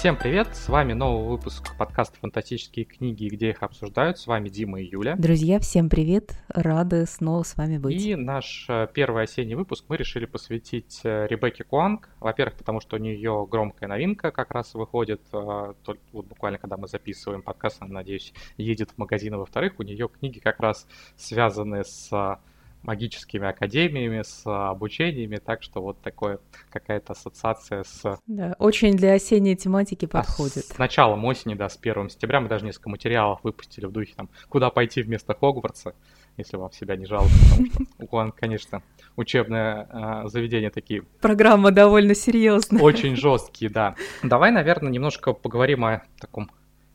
Всем привет! С вами новый выпуск подкаста «Фантастические книги», где их обсуждают. С вами Дима и Юля. Друзья, всем привет! Рады снова с вами быть. И наш э, первый осенний выпуск мы решили посвятить э, Ребекке Куанг. Во-первых, потому что у нее громкая новинка как раз выходит, э, вот буквально когда мы записываем подкаст, она, надеюсь, едет в магазин. Во-вторых, у нее книги как раз связаны с магическими академиями, с обучениями, так что вот такое какая-то ассоциация с... Да, очень для осенней тематики подходит. А с началом осени, да, с 1 сентября мы даже несколько материалов выпустили в духе там, куда пойти вместо Хогвартса, если вам себя не жалко, потому что у Куан, конечно, учебное э, заведение такие. Программа довольно серьезная. Очень жесткие, да. Давай, наверное, немножко поговорим о таком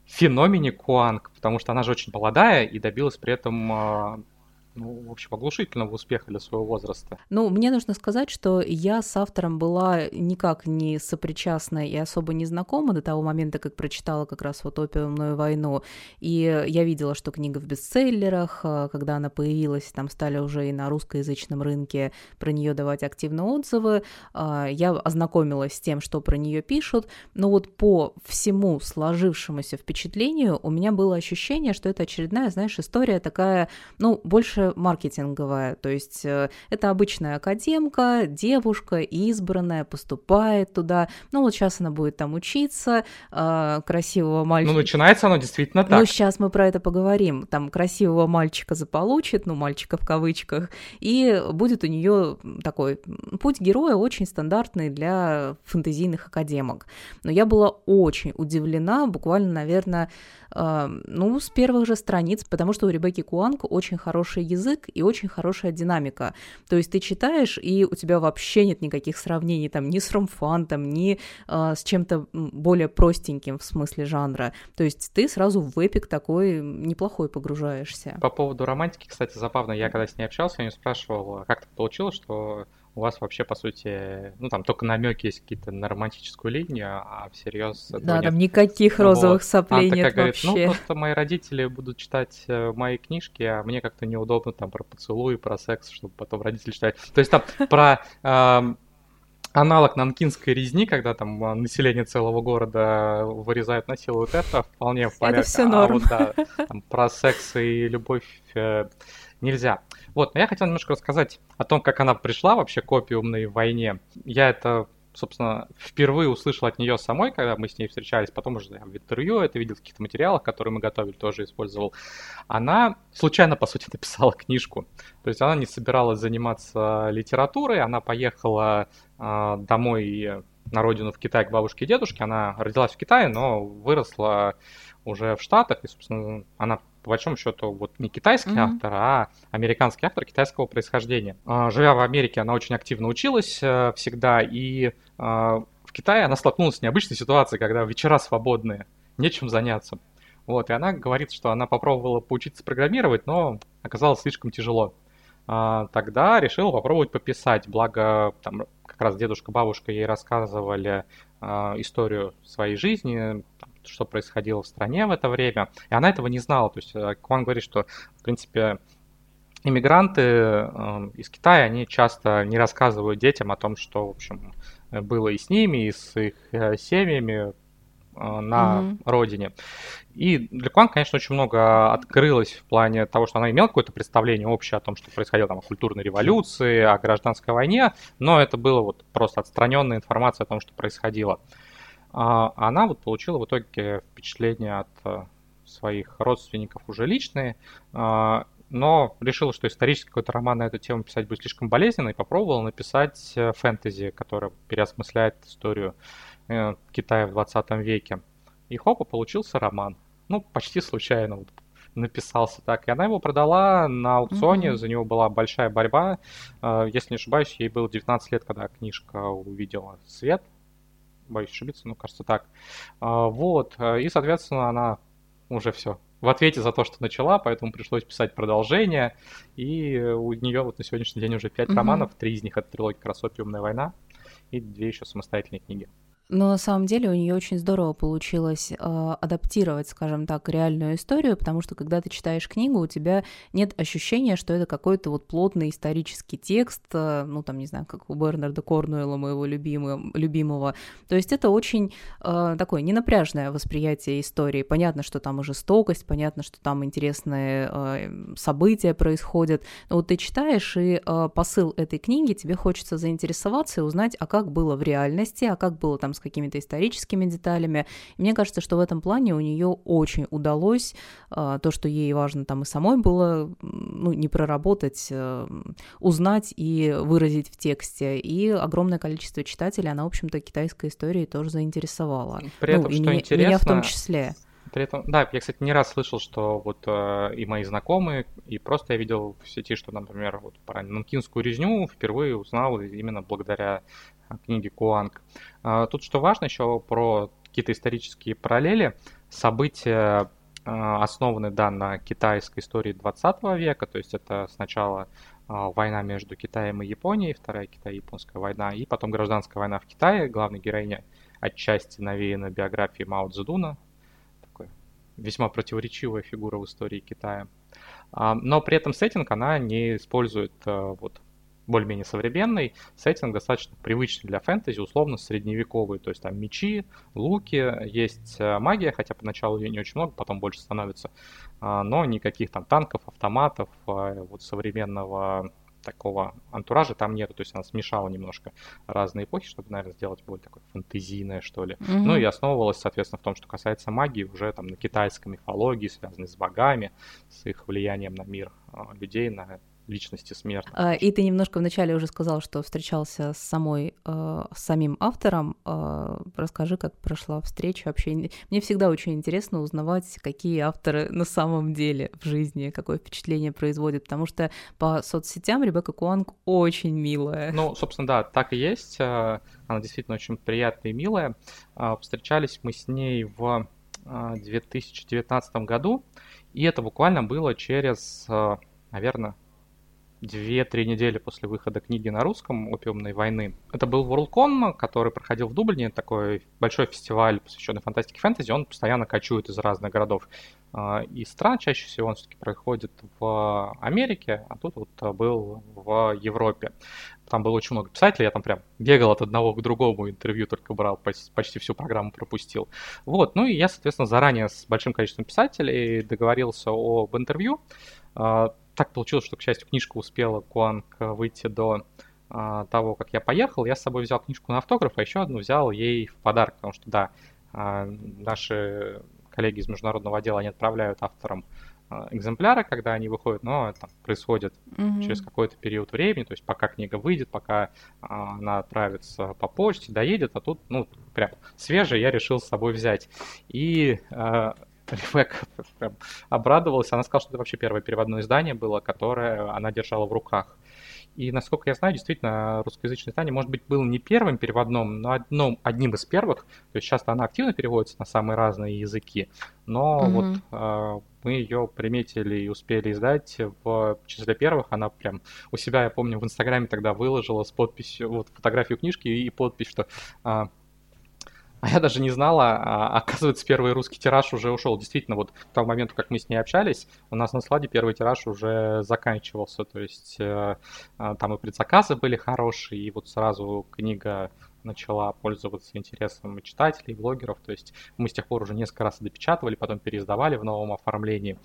феномене Куанг, потому что она же очень молодая и добилась при этом ну, в общем, оглушительного успеха для своего возраста. Ну, мне нужно сказать, что я с автором была никак не сопричастна и особо не знакома до того момента, как прочитала как раз вот «Опиумную войну». И я видела, что книга в бестселлерах, а, когда она появилась, там стали уже и на русскоязычном рынке про нее давать активные отзывы. А, я ознакомилась с тем, что про нее пишут, но вот по всему сложившемуся впечатлению у меня было ощущение, что это очередная, знаешь, история такая, ну, больше маркетинговая, то есть э, это обычная академка, девушка избранная, поступает туда, ну вот сейчас она будет там учиться, э, красивого мальчика... Ну начинается оно действительно так. Ну сейчас мы про это поговорим, там красивого мальчика заполучит, ну мальчика в кавычках, и будет у нее такой путь героя очень стандартный для фэнтезийных академок. Но я была очень удивлена, буквально, наверное, э, ну, с первых же страниц, потому что у Ребекки Куанг очень хороший язык и очень хорошая динамика. То есть ты читаешь, и у тебя вообще нет никаких сравнений там ни с ромфантом, ни э, с чем-то более простеньким в смысле жанра. То есть ты сразу в эпик такой неплохой погружаешься. По поводу романтики, кстати, забавно, я когда с ней общался, я не спрашивал, как так получилось, что у вас вообще, по сути, ну, там только намеки есть какие-то на романтическую линию, а всерьез Да, нет. там никаких розовых вот. соплей Она нет говорит, вообще. Ну, просто мои родители будут читать э, мои книжки, а мне как-то неудобно там про поцелуй, про секс, чтобы потом родители читать. То есть там про аналог нанкинской резни, когда там а, население целого города вырезают, насилуют, это вполне в порядке. Это все норм. А вот, да, там, про секс и любовь э, нельзя. Вот, но я хотел немножко рассказать о том, как она пришла вообще к опиумной войне. Я это собственно, впервые услышал от нее самой, когда мы с ней встречались, потом уже в интервью это видел в каких-то материалах, которые мы готовили, тоже использовал. Она случайно, по сути, написала книжку. То есть она не собиралась заниматься литературой, она поехала э, домой на родину в Китай к бабушке и дедушке. Она родилась в Китае, но выросла уже в Штатах, и, собственно, она по большому счету вот не китайский mm-hmm. автор, а американский автор китайского происхождения. А, живя в Америке, она очень активно училась э, всегда, и а, в Китае она столкнулась с необычной ситуацией, когда вечера свободные, нечем заняться. Вот, и она говорит, что она попробовала поучиться программировать, но оказалось слишком тяжело. А, тогда решила попробовать пописать, благо там как раз дедушка, бабушка ей рассказывали историю своей жизни, там, что происходило в стране в это время, и она этого не знала. То есть э, Кван говорит, что, в принципе, иммигранты э, из Китая, они часто не рассказывают детям о том, что, в общем, было и с ними, и с их э, семьями на mm-hmm. родине. И для Кван, конечно, очень много открылось в плане того, что она имела какое-то представление общее о том, что происходило там о культурной революции, о гражданской войне, но это было вот просто отстраненная информация о том, что происходило. А она вот получила в итоге впечатление от э, своих родственников уже личные, а, но решила, что исторический какой-то роман на эту тему писать будет слишком болезненно, и попробовала написать э, фэнтези, которое переосмысляет историю э, Китая в 20 веке. И хопа, получился роман. Ну, почти случайно вот написался так. И она его продала на аукционе, mm-hmm. за него была большая борьба. Если не ошибаюсь, ей было 19 лет, когда книжка увидела свет боюсь ошибиться, но кажется так. А, вот, э, и, соответственно, она уже все в ответе за то, что начала, поэтому пришлось писать продолжение, и у нее вот на сегодняшний день уже пять mm-hmm. романов, три из них это трилогия «Красопиумная война», и две еще самостоятельные книги. Но на самом деле у нее очень здорово получилось э, адаптировать, скажем так, реальную историю, потому что когда ты читаешь книгу, у тебя нет ощущения, что это какой-то вот плотный исторический текст, э, ну там, не знаю, как у Бернарда Корнуэлла, моего любимого, любимого. То есть это очень э, такое ненапряжное восприятие истории. Понятно, что там и жестокость, понятно, что там интересные э, события происходят. Но вот ты читаешь, и э, посыл этой книги тебе хочется заинтересоваться и узнать, а как было в реальности, а как было там с какими-то историческими деталями. И мне кажется, что в этом плане у нее очень удалось э, то, что ей важно там и самой было, ну, не проработать, э, узнать и выразить в тексте. И огромное количество читателей она, в общем-то, китайской историей тоже заинтересовала. При этом, ну, что и интересно, меня в том числе. При этом, да, я, кстати, не раз слышал, что вот э, и мои знакомые, и просто я видел в сети, что, например, вот про нанкинскую резню впервые узнал именно благодаря книги Куанг. А, тут что важно еще про какие-то исторические параллели. События а, основаны, да, на китайской истории 20 века, то есть это сначала а, война между Китаем и Японией, вторая Китай-японская война, и потом гражданская война в Китае. Главная героиня отчасти навеяна биографией Мао Цзэдуна, весьма противоречивая фигура в истории Китая. Но при этом сеттинг она не использует вот более-менее современный, сеттинг достаточно привычный для фэнтези, условно средневековый, то есть там мечи, луки, есть э, магия, хотя поначалу ее не очень много, потом больше становится, а, но никаких там танков, автоматов, а, вот современного такого антуража там нету, то есть она смешала немножко разные эпохи, чтобы, наверное, сделать более такое фэнтезийное, что ли. Mm-hmm. Ну и основывалась, соответственно, в том, что касается магии, уже там на китайской мифологии, связанной с богами, с их влиянием на мир а, людей, на личности смертных. А, и ты немножко вначале уже сказал, что встречался с самой, э, с самим автором. Э, расскажи, как прошла встреча вообще. Мне всегда очень интересно узнавать, какие авторы на самом деле в жизни, какое впечатление производят, потому что по соцсетям Ребекка Куанг очень милая. Ну, собственно, да, так и есть. Она действительно очень приятная и милая. Встречались мы с ней в 2019 году, и это буквально было через, наверное, две-три недели после выхода книги на русском «Опиумной войны». Это был WorldCon, который проходил в Дублине, такой большой фестиваль, посвященный фантастике и фэнтези. Он постоянно кочует из разных городов а, и стран. Чаще всего он все-таки проходит в Америке, а тут вот был в Европе. Там было очень много писателей, я там прям бегал от одного к другому, интервью только брал, почти всю программу пропустил. Вот, ну и я, соответственно, заранее с большим количеством писателей договорился об интервью а, так получилось, что, к счастью, книжка успела Куанг выйти до а, того, как я поехал. Я с собой взял книжку на автограф, а еще одну взял ей в подарок, потому что, да, а, наши коллеги из международного отдела, они отправляют авторам а, экземпляры, когда они выходят, но это происходит mm-hmm. через какой-то период времени, то есть пока книга выйдет, пока а, она отправится по почте, доедет, а тут, ну, прям свежий я решил с собой взять. И а, Ребекка прям обрадовалась. Она сказала, что это вообще первое переводное издание было, которое она держала в руках. И, насколько я знаю, действительно, русскоязычное издание, может быть, было не первым переводным, но одном, одним из первых. То есть часто она активно переводится на самые разные языки. Но mm-hmm. вот э, мы ее приметили и успели издать в числе первых. Она прям у себя, я помню, в Инстаграме тогда выложила с подписью, вот фотографию книжки и подпись, что э, а я даже не знала, а, оказывается, первый русский тираж уже ушел. Действительно, вот к тому моменту, как мы с ней общались, у нас на складе первый тираж уже заканчивался. То есть э, а, там и предзаказы были хорошие, и вот сразу книга начала пользоваться интересом читателей, блогеров. То есть мы с тех пор уже несколько раз допечатывали, потом переиздавали в новом оформлении.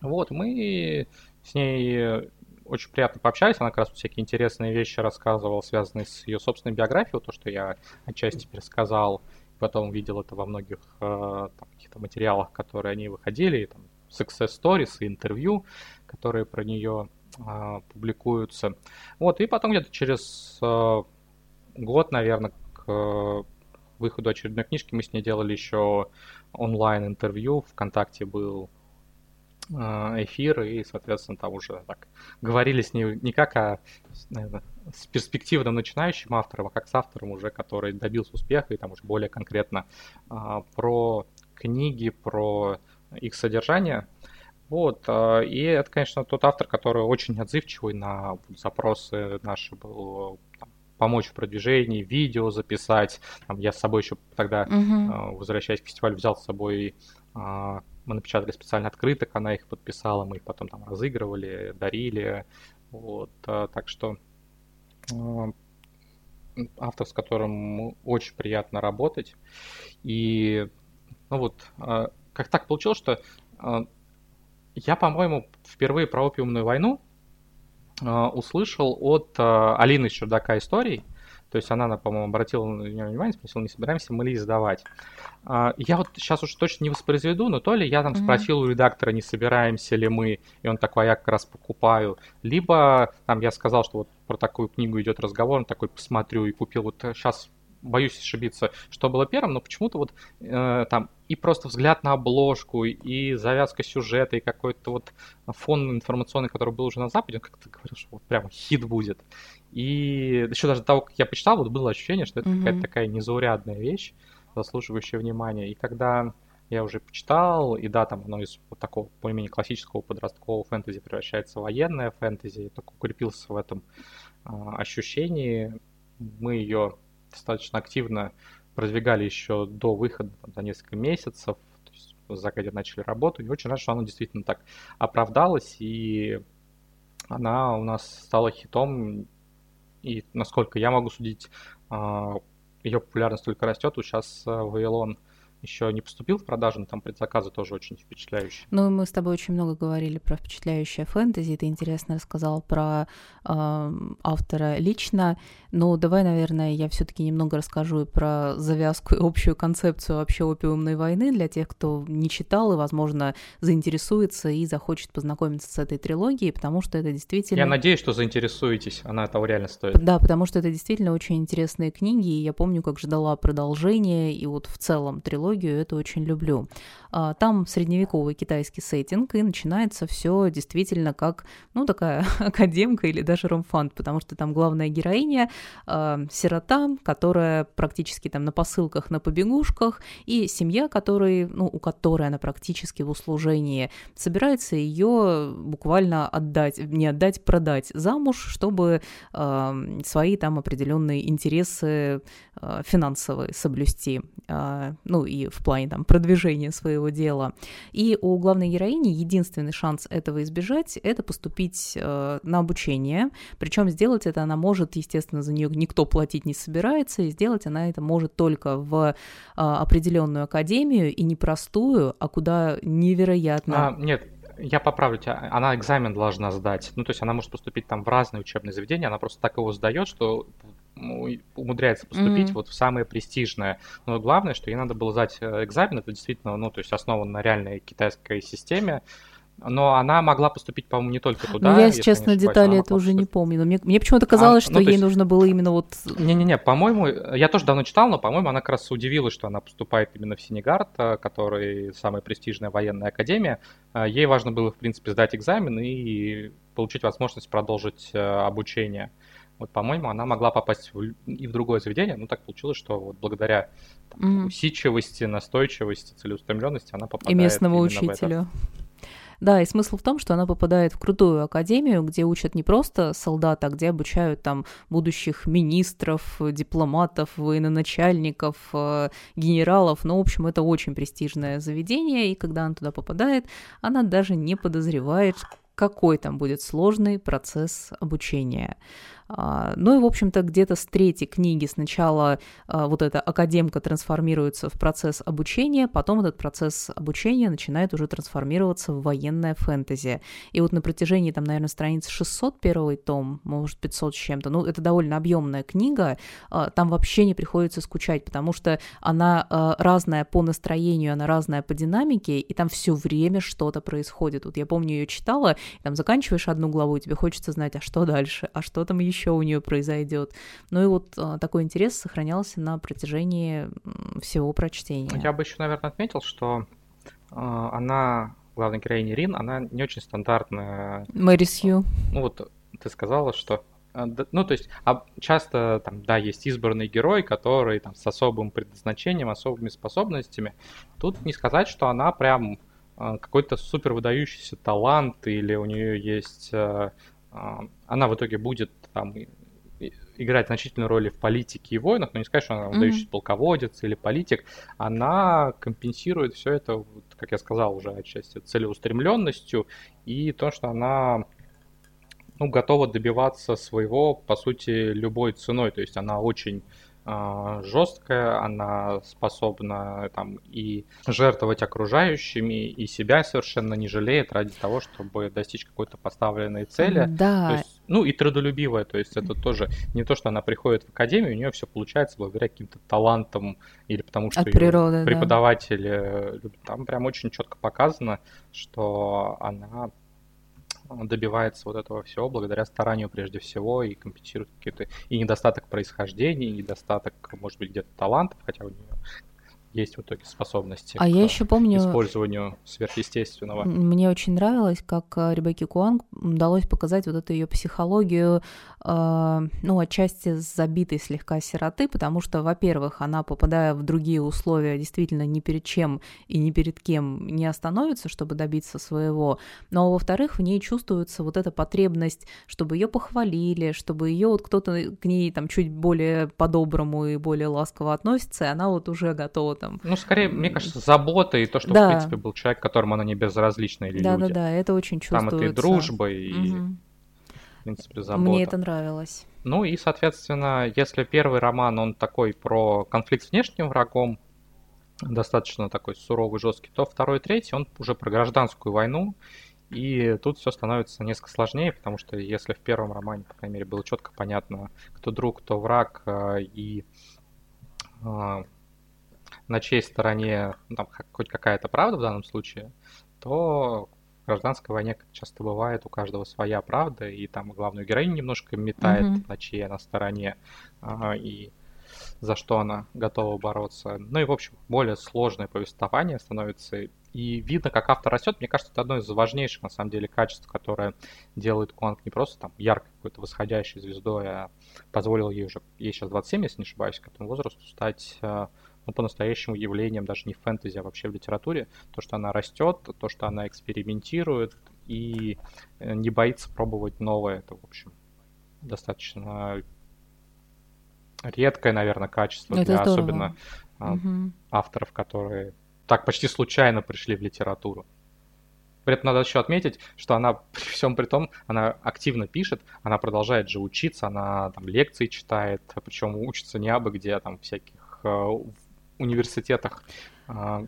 Вот, мы с ней очень приятно пообщались. Она как раз всякие интересные вещи рассказывала, связанные с ее собственной биографией, то, что я отчасти пересказал. Потом видел это во многих э, каких-то материалах, которые они выходили, там, success stories и интервью, которые про нее э, публикуются. Вот, и потом где-то через э, год, наверное, к э, выходу очередной книжки мы с ней делали еще онлайн интервью. Вконтакте был эфир, и, соответственно, там уже так говорили с ней не как о, наверное, с перспективным начинающим автором, а как с автором уже, который добился успеха, и там уже более конкретно а, про книги, про их содержание. Вот, а, и это, конечно, тот автор, который очень отзывчивый на запросы наши был там, помочь в продвижении, видео записать. Там, я с собой еще тогда, uh-huh. возвращаясь к фестивалю, взял с собой а, мы напечатали специально открыток, она их подписала, мы их потом там разыгрывали, дарили. Вот, а, так что автор, с которым очень приятно работать. И, ну вот, как так получилось, что я, по-моему, впервые про опиумную войну услышал от Алины из Чердака историй. То есть она, по-моему, обратила на нее внимание, спросила, не собираемся мы ли издавать. А, я вот сейчас уж точно не воспроизведу, но то ли я там mm-hmm. спросил у редактора, не собираемся ли мы, и он такой, «А я как раз покупаю. Либо там я сказал, что вот про такую книгу идет разговор, он такой, посмотрю и купил. Вот сейчас боюсь ошибиться, что было первым, но почему-то вот э, там и просто взгляд на обложку, и завязка сюжета, и какой-то вот фон информационный, который был уже на Западе, он как-то говорил, что вот прямо хит будет. И еще даже того, как я почитал, вот было ощущение, что это mm-hmm. какая-то такая незаурядная вещь, заслуживающая внимания. И когда я уже почитал, и да, там оно из вот такого более-менее классического подросткового фэнтези превращается в военное фэнтези, я только укрепился в этом э, ощущении. Мы ее достаточно активно продвигали еще до выхода, там, за несколько месяцев, то есть Закаде начали работу, и очень рад, что оно действительно так оправдалось, и она у нас стала хитом и насколько я могу судить, а, ее популярность только растет. Вот сейчас а, Вавилон еще не поступил в продажу, но там предзаказы тоже очень впечатляющие. Ну, мы с тобой очень много говорили про впечатляющее фэнтези, ты интересно рассказал про э, автора лично, но давай, наверное, я все таки немного расскажу и про завязку и общую концепцию вообще опиумной войны для тех, кто не читал и, возможно, заинтересуется и захочет познакомиться с этой трилогией, потому что это действительно... Я надеюсь, что заинтересуетесь, она этого реально стоит. Да, потому что это действительно очень интересные книги, и я помню, как ждала продолжения, и вот в целом трилогия мифологию, это очень люблю. А, там средневековый китайский сеттинг, и начинается все действительно как, ну, такая академка или даже ромфант, потому что там главная героиня э, сирота, которая практически там на посылках, на побегушках, и семья, которой, ну, у которой она практически в услужении, собирается ее буквально отдать, не отдать, продать замуж, чтобы э, свои там определенные интересы э, финансовые соблюсти, э, ну, и в плане там продвижения своего дела. И у главной героини единственный шанс этого избежать – это поступить э, на обучение. Причем сделать это она может, естественно, за нее никто платить не собирается, и сделать она это может только в э, определенную академию, и не простую, а куда невероятно... А, нет, я поправлю тебя, она экзамен должна сдать. Ну, то есть она может поступить там в разные учебные заведения, она просто так его сдает, что умудряется поступить mm-hmm. вот в самое престижное. Но главное, что ей надо было сдать э, экзамен, это действительно, ну, то есть основан на реальной китайской системе, но она могла поступить, по-моему, не только туда. Ну, я, если честно, детали это уже не помню. Но мне, мне почему-то казалось, а, что ну, ей есть... нужно было именно вот... Не-не-не, по-моему, я тоже давно читал, но, по-моему, она как раз удивилась, что она поступает именно в Синегард, э, который самая престижная военная академия. Э, ей важно было, в принципе, сдать экзамен и получить возможность продолжить обучение. Вот, по-моему, она могла попасть в, и в другое заведение, но так получилось, что вот благодаря там, mm. усидчивости, настойчивости, целеустремленности она попадает и местному учителю. Да, и смысл в том, что она попадает в крутую академию, где учат не просто солдата, а где обучают там будущих министров, дипломатов, военачальников, э, генералов. Ну, в общем, это очень престижное заведение, и когда она туда попадает, она даже не подозревает, какой там будет сложный процесс обучения. А, ну и, в общем-то, где-то с третьей книги сначала а, вот эта академка трансформируется в процесс обучения, потом этот процесс обучения начинает уже трансформироваться в военное фэнтези. И вот на протяжении, там, наверное, страниц 600 первый том, может, 500 с чем-то, ну, это довольно объемная книга, а, там вообще не приходится скучать, потому что она разная по настроению, она разная по динамике, и там все время что-то происходит. Вот я помню, ее читала, там заканчиваешь одну главу, и тебе хочется знать, а что дальше, а что там еще еще у нее произойдет. Ну и вот а, такой интерес сохранялся на протяжении всего прочтения. Я бы еще, наверное, отметил, что а, она, главная героиня Рин, она не очень стандартная. Мэри Сью. Ну вот ты сказала, что а, ну, то есть, часто там, да, есть избранный герой, который там с особым предназначением, особыми способностями. Тут не сказать, что она прям какой-то супер выдающийся талант или у нее есть она в итоге будет там играть значительную роль в политике и войнах, но не сказать, что она выдающийся mm-hmm. полководец или политик, она компенсирует все это, как я сказал уже отчасти, целеустремленностью и то, что она ну, готова добиваться своего, по сути, любой ценой. То есть она очень а, жесткая, она способна там и жертвовать окружающими, и себя совершенно не жалеет ради того, чтобы достичь какой-то поставленной цели. Да. То есть, ну и трудолюбивая, то есть это тоже не то, что она приходит в академию, у нее все получается благодаря каким-то талантам или потому что От природы, преподаватели, да. там прям очень четко показано, что она добивается вот этого всего благодаря старанию прежде всего и компенсирует какие-то и недостаток происхождения, и недостаток, может быть, где-то талантов, хотя у нее есть в итоге способности а к я еще помню, использованию сверхъестественного. Мне очень нравилось, как э, Ребекке Куанг удалось показать вот эту ее психологию, э, ну, отчасти забитой слегка сироты, потому что, во-первых, она, попадая в другие условия, действительно ни перед чем и ни перед кем не остановится, чтобы добиться своего, но, во-вторых, в ней чувствуется вот эта потребность, чтобы ее похвалили, чтобы ее вот кто-то к ней там чуть более по-доброму и более ласково относится, и она вот уже готова там. Ну, скорее, мне кажется, забота и то, что, да. в принципе, был человек, которому она не безразлична или да, люди. Да-да-да, это очень чувствуется. Там это и дружба, и, угу. в принципе, забота. Мне это нравилось. Ну и, соответственно, если первый роман, он такой про конфликт с внешним врагом, достаточно такой суровый, жесткий, то второй и третий, он уже про гражданскую войну, и тут все становится несколько сложнее, потому что если в первом романе, по крайней мере, было четко понятно, кто друг, кто враг, э, и э, на чьей стороне ну, там, хоть какая-то правда в данном случае, то в гражданской войне, как часто бывает, у каждого своя правда, и там главную героиню немножко метает, mm-hmm. на чьей она стороне, а, и за что она готова бороться. Ну и, в общем, более сложное повествование становится. И видно, как автор растет. Мне кажется, это одно из важнейших, на самом деле, качеств, которое делает Куанг не просто там яркой какой-то восходящей звездой, а позволил ей уже, ей сейчас 27, если не ошибаюсь, к этому возрасту стать а, ну, по-настоящему явлением даже не в фэнтези, а вообще в литературе. То, что она растет, то, что она экспериментирует и э, не боится пробовать новое. Это, в общем, достаточно редкое, наверное, качество Это для здорово. особенно угу. авторов, которые так почти случайно пришли в литературу. При этом надо еще отметить, что она при всем при том, она активно пишет, она продолжает же учиться, она там лекции читает, причем учится не абы где, а там всяких э, университетах, а,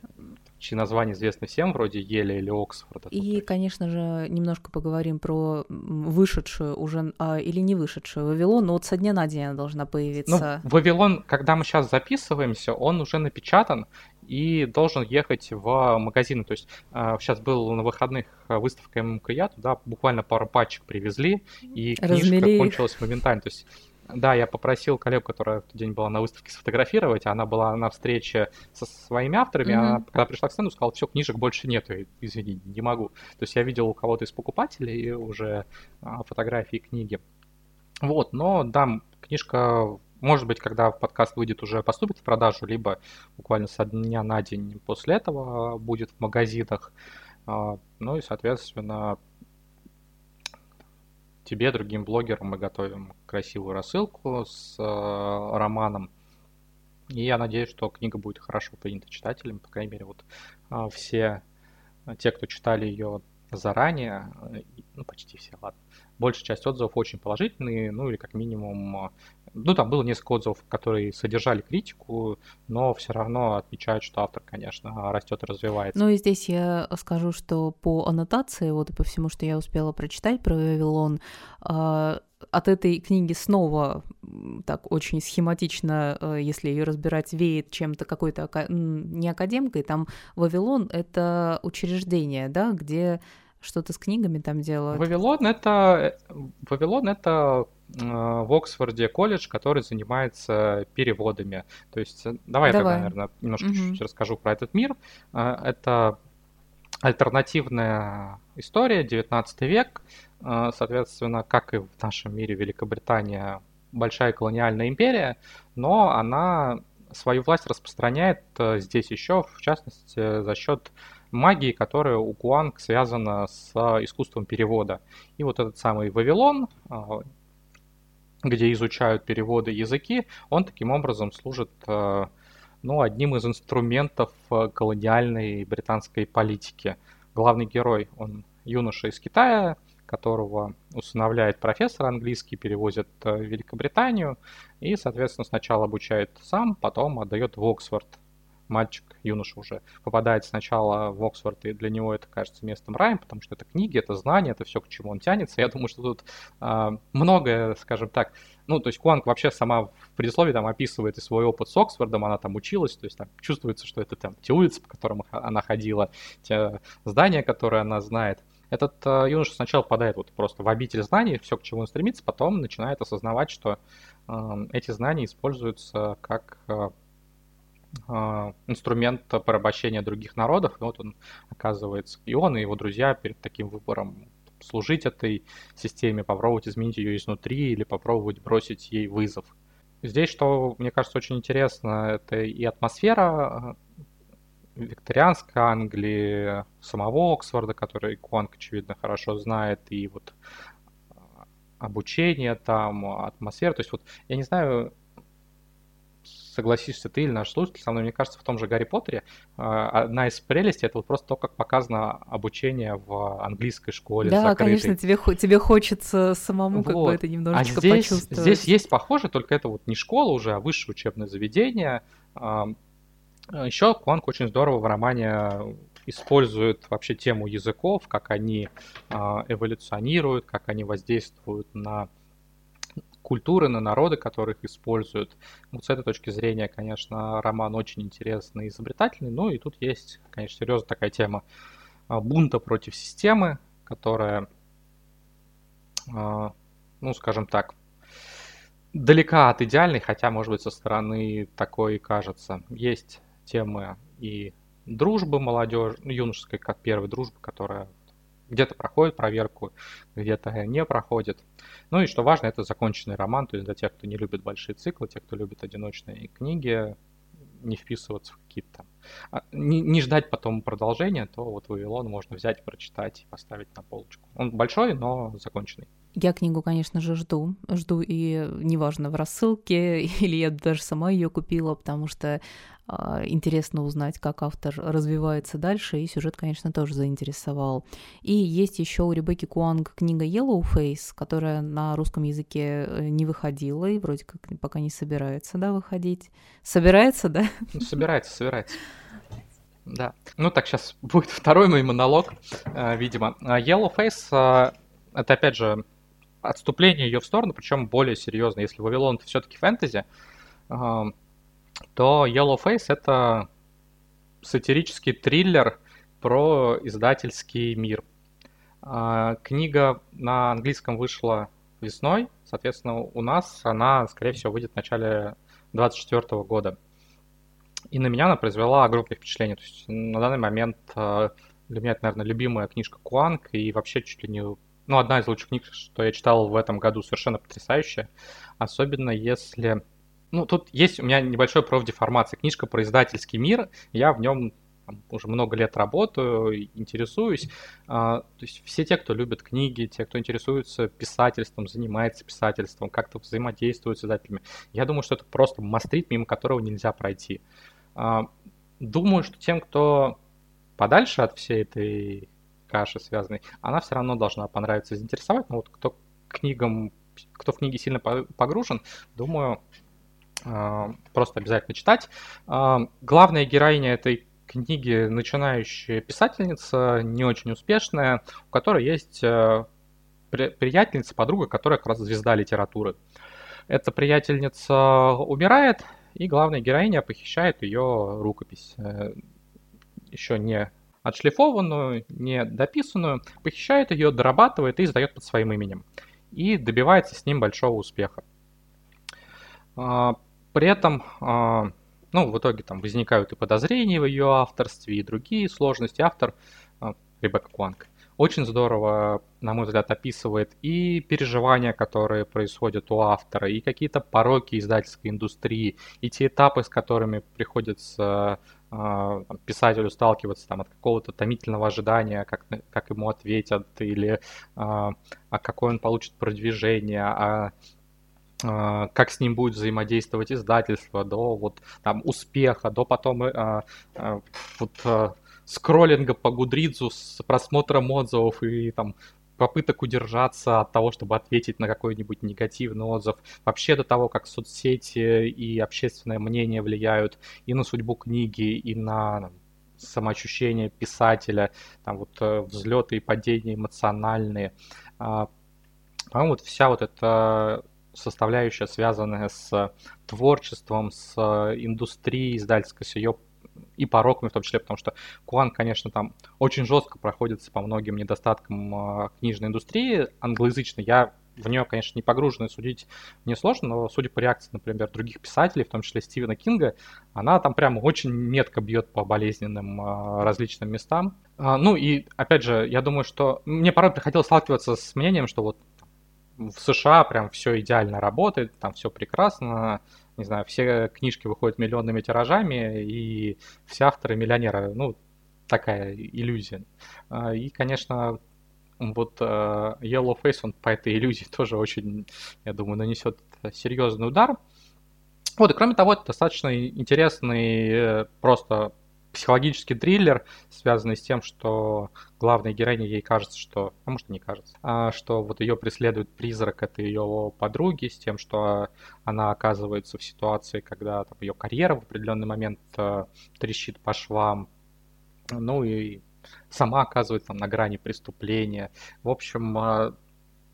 чьи названия известны всем, вроде Еля или Оксфорда. И, конечно же, немножко поговорим про вышедшую уже, а, или не вышедшую Вавилон, но вот со дня на день она должна появиться. Ну, Вавилон, когда мы сейчас записываемся, он уже напечатан и должен ехать в магазины. То есть сейчас а, был на выходных выставка ММКЯ, туда буквально пару пачек привезли, и книжка Размели. кончилась моментально. То есть да, я попросил коллегу, которая в тот день была на выставке, сфотографировать. Она была на встрече со своими авторами. Mm-hmm. Она, когда пришла к стенду, сказала, все, книжек больше нету. Извини, не могу. То есть я видел у кого-то из покупателей уже а, фотографии книги. Вот, но да, книжка, может быть, когда подкаст выйдет, уже поступит в продажу, либо буквально со дня на день после этого будет в магазинах. А, ну и, соответственно, тебе, другим блогерам мы готовим красивую рассылку с э, романом. И я надеюсь, что книга будет хорошо принята читателям. По крайней мере, вот э, все те, кто читали ее заранее, э, ну почти все, ладно, большая часть отзывов очень положительные, ну или как минимум, ну там было несколько отзывов, которые содержали критику, но все равно отмечают, что автор, конечно, растет и развивается. Ну и здесь я скажу, что по аннотации, вот и по всему, что я успела прочитать про Вавилон, а, от этой книги снова так очень схематично, э, если ее разбирать, веет чем-то какой-то не академкой. Там Вавилон — это учреждение, да, где что-то с книгами там делают. Вавилон это Вавилон это э, в Оксфорде колледж, который занимается переводами. То есть э, давай, давай. я тогда, наверное, немножко угу. чуть-чуть расскажу про этот мир. Э, это альтернативная история, 19 век. Соответственно, как и в нашем мире Великобритания большая колониальная империя, но она свою власть распространяет здесь еще, в частности, за счет магии, которая у Куанг связана с искусством перевода. И вот этот самый Вавилон, а, где изучают переводы языки, он таким образом служит ну, одним из инструментов колониальной британской политики. Главный герой, он юноша из Китая, которого усыновляет профессор английский, перевозит в Великобританию и, соответственно, сначала обучает сам, потом отдает в Оксфорд мальчик, юноша уже, попадает сначала в Оксфорд, и для него это кажется местом раем, потому что это книги, это знания, это все, к чему он тянется. Я думаю, что тут э, многое, скажем так, ну, то есть Куанг вообще сама в предисловии там описывает и свой опыт с Оксфордом, она там училась, то есть там чувствуется, что это там те улицы, по которым она ходила, те здания, которые она знает. Этот э, юноша сначала попадает вот просто в обитель знаний, все, к чему он стремится, потом начинает осознавать, что э, эти знания используются как э, инструмент порабощения других народов. И вот он оказывается, и он, и его друзья перед таким выбором служить этой системе, попробовать изменить ее изнутри или попробовать бросить ей вызов. Здесь, что мне кажется очень интересно, это и атмосфера викторианской Англии, самого Оксфорда, который Куанг, очевидно, хорошо знает, и вот обучение там, атмосфера. То есть вот, я не знаю, согласишься ты или наш слушатель со мной, мне кажется, в том же Гарри Поттере а, одна из прелестей это вот просто то, как показано обучение в английской школе. Да, закрытой. конечно, тебе, тебе хочется самому вот. как бы это немножечко а здесь, почувствовать. Здесь есть похоже, только это вот не школа уже, а высшее учебное заведение. А, Еще Кванг очень здорово в романе использует вообще тему языков, как они эволюционируют, как они воздействуют на культуры, на народы, которых используют. Вот с этой точки зрения, конечно, роман очень интересный и изобретательный. Ну и тут есть, конечно, серьезная такая тема а, бунта против системы, которая, а, ну, скажем так, далека от идеальной, хотя, может быть, со стороны такой и кажется. Есть темы и дружбы молодежи, юношеской, как первой дружбы, которая где-то проходит проверку, где-то не проходит. Ну и что важно, это законченный роман, то есть для тех, кто не любит большие циклы, тех, кто любит одиночные книги, не вписываться в какие-то. А, не, не ждать потом продолжения, то вот Вавилон можно взять, прочитать и поставить на полочку. Он большой, но законченный. Я книгу, конечно же, жду. Жду и неважно в рассылке, или я даже сама ее купила, потому что а, интересно узнать, как автор развивается дальше, и сюжет, конечно, тоже заинтересовал. И есть еще у Ребекки Куанг книга Yellow Face, которая на русском языке э, не выходила и вроде как пока не собирается, да, выходить. Собирается, да? Ну, собирается, собирается. Да. Ну так, сейчас будет второй мой монолог, э, видимо. А, Yellow Face э, это опять же отступление ее в сторону, причем более серьезно. Если Вавилон это все-таки фэнтези, то Yellowface — это сатирический триллер про издательский мир. А, книга на английском вышла весной, соответственно, у нас она, скорее всего, выйдет в начале 2024 года. И на меня она произвела огромное впечатление. То есть на данный момент а, для меня это, наверное, любимая книжка Куанг и вообще чуть ли не ну, одна из лучших книг, что я читал в этом году, совершенно потрясающая. Особенно если ну, тут есть у меня небольшой профдеформация. Книжка про издательский мир. Я в нем уже много лет работаю, интересуюсь. А, то есть все те, кто любит книги, те, кто интересуется писательством, занимается писательством, как-то взаимодействует с издателями, я думаю, что это просто мастрит, мимо которого нельзя пройти. А, думаю, что тем, кто подальше от всей этой каши связанной, она все равно должна понравиться, заинтересовать. Но вот кто книгам, кто в книги сильно погружен, думаю, а, просто обязательно читать. А, главная героиня этой книги начинающая писательница, не очень успешная, у которой есть э, приятельница, подруга, которая как раз звезда литературы. Эта приятельница умирает, и главная героиня похищает ее рукопись. Э, Еще не отшлифованную, не дописанную, похищает ее, дорабатывает и издает под своим именем. И добивается с ним большого успеха. А, при этом, а, ну, в итоге там возникают и подозрения в ее авторстве, и другие сложности. Автор, а, Ребекка Куанг, очень здорово, на мой взгляд, описывает и переживания, которые происходят у автора, и какие-то пороки издательской индустрии, и те этапы, с которыми приходится э, писателю сталкиваться там, от какого-то томительного ожидания, как, как ему ответят, или э, а какое он получит продвижение, а а, как с ним будет взаимодействовать издательство, до вот там успеха, до потом а, а, вот а, скроллинга по Гудридзу с просмотром отзывов и там попыток удержаться от того, чтобы ответить на какой-нибудь негативный отзыв, вообще до того, как соцсети и общественное мнение влияют и на судьбу книги, и на самоощущение писателя, там вот э, взлеты и падения эмоциональные. А, по-моему, вот вся вот эта составляющая, связанная с творчеством, с индустрией издательской, с ее и пороками в том числе, потому что Куан, конечно, там очень жестко проходится по многим недостаткам э, книжной индустрии англоязычной. Я в нее, конечно, не погружен и судить мне сложно, но судя по реакции, например, других писателей, в том числе Стивена Кинга, она там прямо очень метко бьет по болезненным э, различным местам. А, ну и, опять же, я думаю, что мне порой приходилось сталкиваться с мнением, что вот в США прям все идеально работает, там все прекрасно, не знаю, все книжки выходят миллионными тиражами, и все авторы миллионеры. Ну, такая иллюзия. А, и, конечно, вот uh, Yellow Face, он по этой иллюзии тоже очень, я думаю, нанесет серьезный удар. Вот, и кроме того, это достаточно интересный э, просто психологический триллер, связанный с тем, что главной героине ей кажется, что, а может не кажется, а, что вот ее преследует призрак этой ее подруги, с тем, что она оказывается в ситуации, когда там, ее карьера в определенный момент а, трещит по швам, ну и сама оказывается там на грани преступления. В общем, а,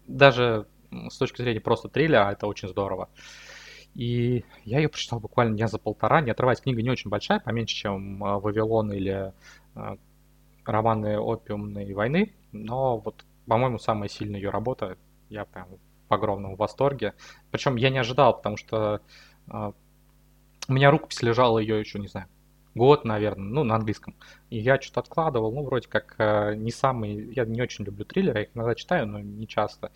даже с точки зрения просто триллера это очень здорово. И я ее прочитал буквально дня за полтора, не отрываясь. Книга не очень большая, поменьше, чем а, «Вавилон» или а, романы опиумной войны, но вот, по-моему, самая сильная ее работа. Я прям в огромном восторге. Причем я не ожидал, потому что э, у меня рукопись лежала ее еще, не знаю, год, наверное, ну, на английском. И я что-то откладывал, ну, вроде как э, не самый... Я не очень люблю триллеры, я их иногда читаю, но не часто.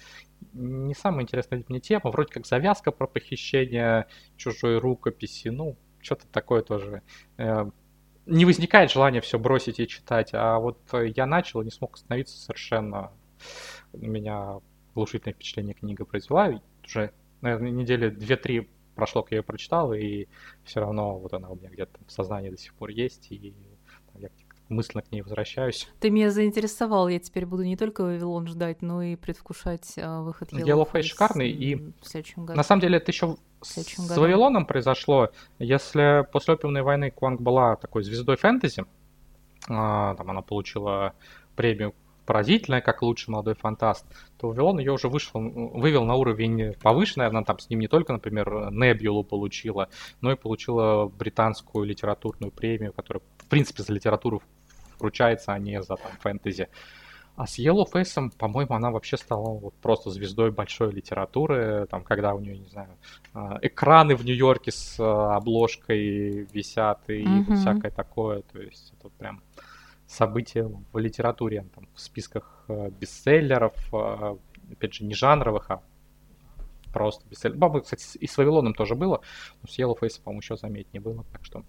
Не самая интересная мне тема, вроде как завязка про похищение чужой рукописи, ну, что-то такое тоже. Э, не возникает желания все бросить и читать, а вот я начал и не смог остановиться совершенно. У меня глушительное впечатление книга произвела. Уже, наверное, недели две-три прошло, как я ее прочитал, и все равно вот она у меня где-то в сознании до сих пор есть, и я мысленно к ней возвращаюсь. Ты меня заинтересовал, я теперь буду не только Вавилон ждать, но и предвкушать а, выход Yellow, Yellow Face шикарный, и на самом деле это еще с году. Вавилоном произошло. Если после Опиумной войны Куанг была такой звездой фэнтези, а, там она получила премию поразительная, как лучший молодой фантаст, то Вавилон ее уже вышел, вывел на уровень повыше, наверное, там с ним не только, например, Небюлу получила, но и получила британскую литературную премию, которая, в принципе, за литературу вручается, а не за там, фэнтези. А с Yellow Face, по-моему, она вообще стала вот просто звездой большой литературы, там, когда у нее, не знаю, а, экраны в Нью-Йорке с а, обложкой висят и mm-hmm. всякое такое, то есть это прям событие в литературе, там, в списках э, бестселлеров, э, опять же, не жанровых, а просто бестселлеров. Баба, кстати, и с Вавилоном тоже было, но с Yellow Face, по-моему, еще заметнее было, так что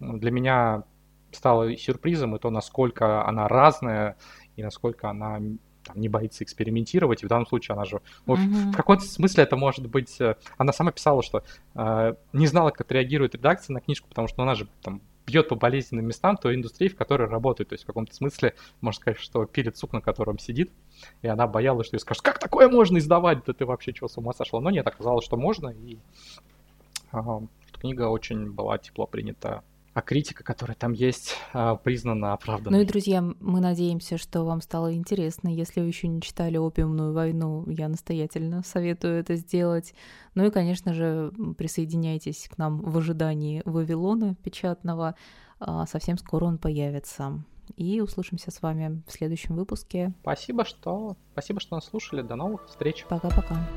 ну, для меня стало сюрпризом и то, насколько она разная и насколько она там, не боится экспериментировать, и в данном случае она же... В, mm-hmm. в каком-то смысле это может быть... Э, она сама писала, что э, не знала, как отреагирует редакция на книжку, потому что ну, она же там бьет по болезненным местам той индустрии, в которой работает. То есть в каком-то смысле, можно сказать, что пилит сук, на котором сидит, и она боялась, что ей скажут, как такое можно издавать, да ты вообще чего с ума сошла. Но нет, оказалось, что можно, и э, книга очень была тепло принята а критика, которая там есть, а, признана оправданной. Ну и, друзья, мы надеемся, что вам стало интересно. Если вы еще не читали «Опиумную войну», я настоятельно советую это сделать. Ну и, конечно же, присоединяйтесь к нам в ожидании «Вавилона» печатного. А, совсем скоро он появится. И услышимся с вами в следующем выпуске. Спасибо, что, спасибо, что нас слушали. До новых встреч. Пока-пока.